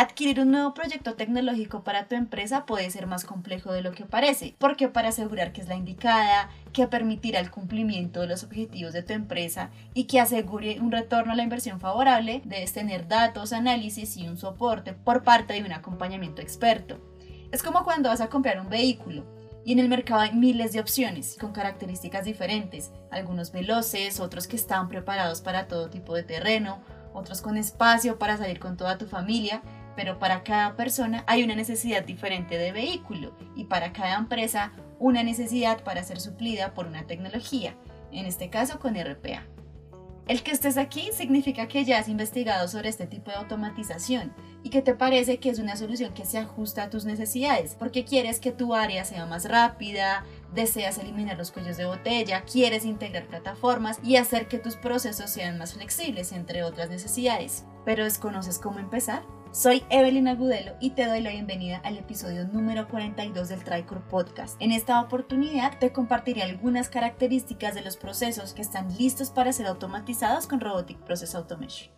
Adquirir un nuevo proyecto tecnológico para tu empresa puede ser más complejo de lo que parece, porque para asegurar que es la indicada, que permitirá el cumplimiento de los objetivos de tu empresa y que asegure un retorno a la inversión favorable, debes tener datos, análisis y un soporte por parte de un acompañamiento experto. Es como cuando vas a comprar un vehículo. Y en el mercado hay miles de opciones con características diferentes, algunos veloces, otros que están preparados para todo tipo de terreno, otros con espacio para salir con toda tu familia pero para cada persona hay una necesidad diferente de vehículo y para cada empresa una necesidad para ser suplida por una tecnología, en este caso con RPA. El que estés aquí significa que ya has investigado sobre este tipo de automatización y que te parece que es una solución que se ajusta a tus necesidades, porque quieres que tu área sea más rápida, deseas eliminar los cuellos de botella, quieres integrar plataformas y hacer que tus procesos sean más flexibles, entre otras necesidades. Pero ¿desconoces cómo empezar? Soy Evelyn Agudelo y te doy la bienvenida al episodio número 42 del Tricor Podcast. En esta oportunidad te compartiré algunas características de los procesos que están listos para ser automatizados con Robotic Process Automation.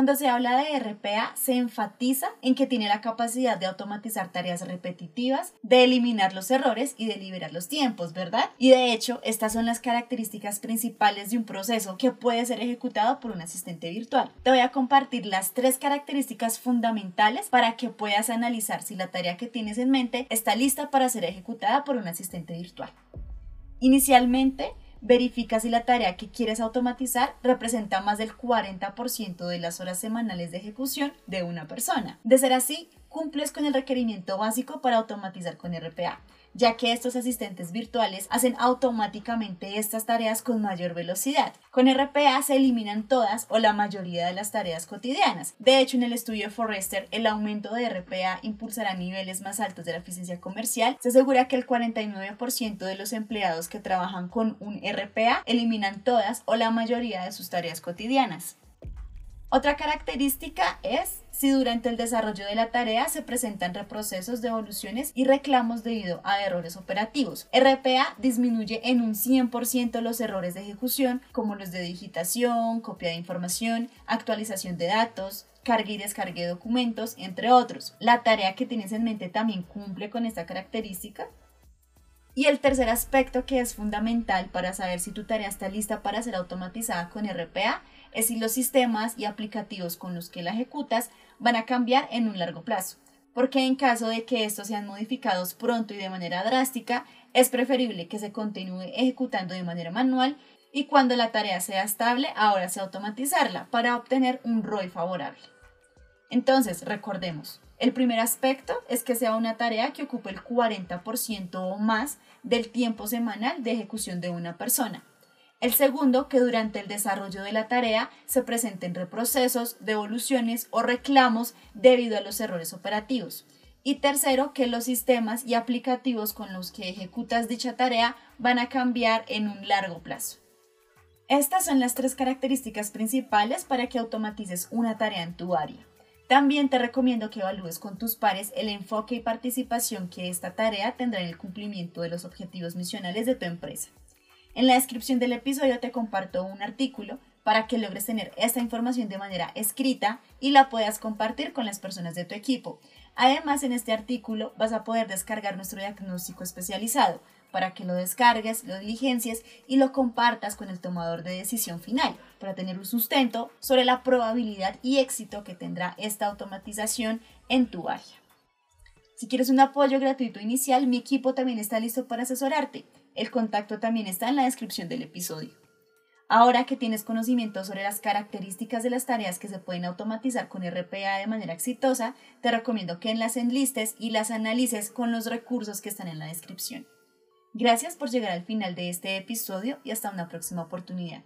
Cuando se habla de RPA, se enfatiza en que tiene la capacidad de automatizar tareas repetitivas, de eliminar los errores y de liberar los tiempos, ¿verdad? Y de hecho, estas son las características principales de un proceso que puede ser ejecutado por un asistente virtual. Te voy a compartir las tres características fundamentales para que puedas analizar si la tarea que tienes en mente está lista para ser ejecutada por un asistente virtual. Inicialmente, verifica si la tarea que quieres automatizar representa más del 40% de las horas semanales de ejecución de una persona. De ser así, cumples con el requerimiento básico para automatizar con RPA ya que estos asistentes virtuales hacen automáticamente estas tareas con mayor velocidad. Con RPA se eliminan todas o la mayoría de las tareas cotidianas. De hecho, en el estudio Forrester, el aumento de RPA impulsará niveles más altos de la eficiencia comercial. Se asegura que el 49% de los empleados que trabajan con un RPA eliminan todas o la mayoría de sus tareas cotidianas. Otra característica es si durante el desarrollo de la tarea se presentan reprocesos, devoluciones y reclamos debido a errores operativos. RPA disminuye en un 100% los errores de ejecución, como los de digitación, copia de información, actualización de datos, carga y descargue de documentos, entre otros. La tarea que tienes en mente también cumple con esta característica. Y el tercer aspecto que es fundamental para saber si tu tarea está lista para ser automatizada con RPA es si los sistemas y aplicativos con los que la ejecutas van a cambiar en un largo plazo, porque en caso de que estos sean modificados pronto y de manera drástica, es preferible que se continúe ejecutando de manera manual y cuando la tarea sea estable, ahora se automatizarla para obtener un ROI favorable. Entonces, recordemos, el primer aspecto es que sea una tarea que ocupe el 40% o más del tiempo semanal de ejecución de una persona. El segundo, que durante el desarrollo de la tarea se presenten reprocesos, devoluciones o reclamos debido a los errores operativos. Y tercero, que los sistemas y aplicativos con los que ejecutas dicha tarea van a cambiar en un largo plazo. Estas son las tres características principales para que automatices una tarea en tu área. También te recomiendo que evalúes con tus pares el enfoque y participación que esta tarea tendrá en el cumplimiento de los objetivos misionales de tu empresa. En la descripción del episodio te comparto un artículo para que logres tener esta información de manera escrita y la puedas compartir con las personas de tu equipo. Además, en este artículo vas a poder descargar nuestro diagnóstico especializado para que lo descargues, lo diligencies y lo compartas con el tomador de decisión final para tener un sustento sobre la probabilidad y éxito que tendrá esta automatización en tu área. Si quieres un apoyo gratuito inicial, mi equipo también está listo para asesorarte. El contacto también está en la descripción del episodio. Ahora que tienes conocimiento sobre las características de las tareas que se pueden automatizar con RPA de manera exitosa, te recomiendo que las enlistes y las analices con los recursos que están en la descripción. Gracias por llegar al final de este episodio y hasta una próxima oportunidad.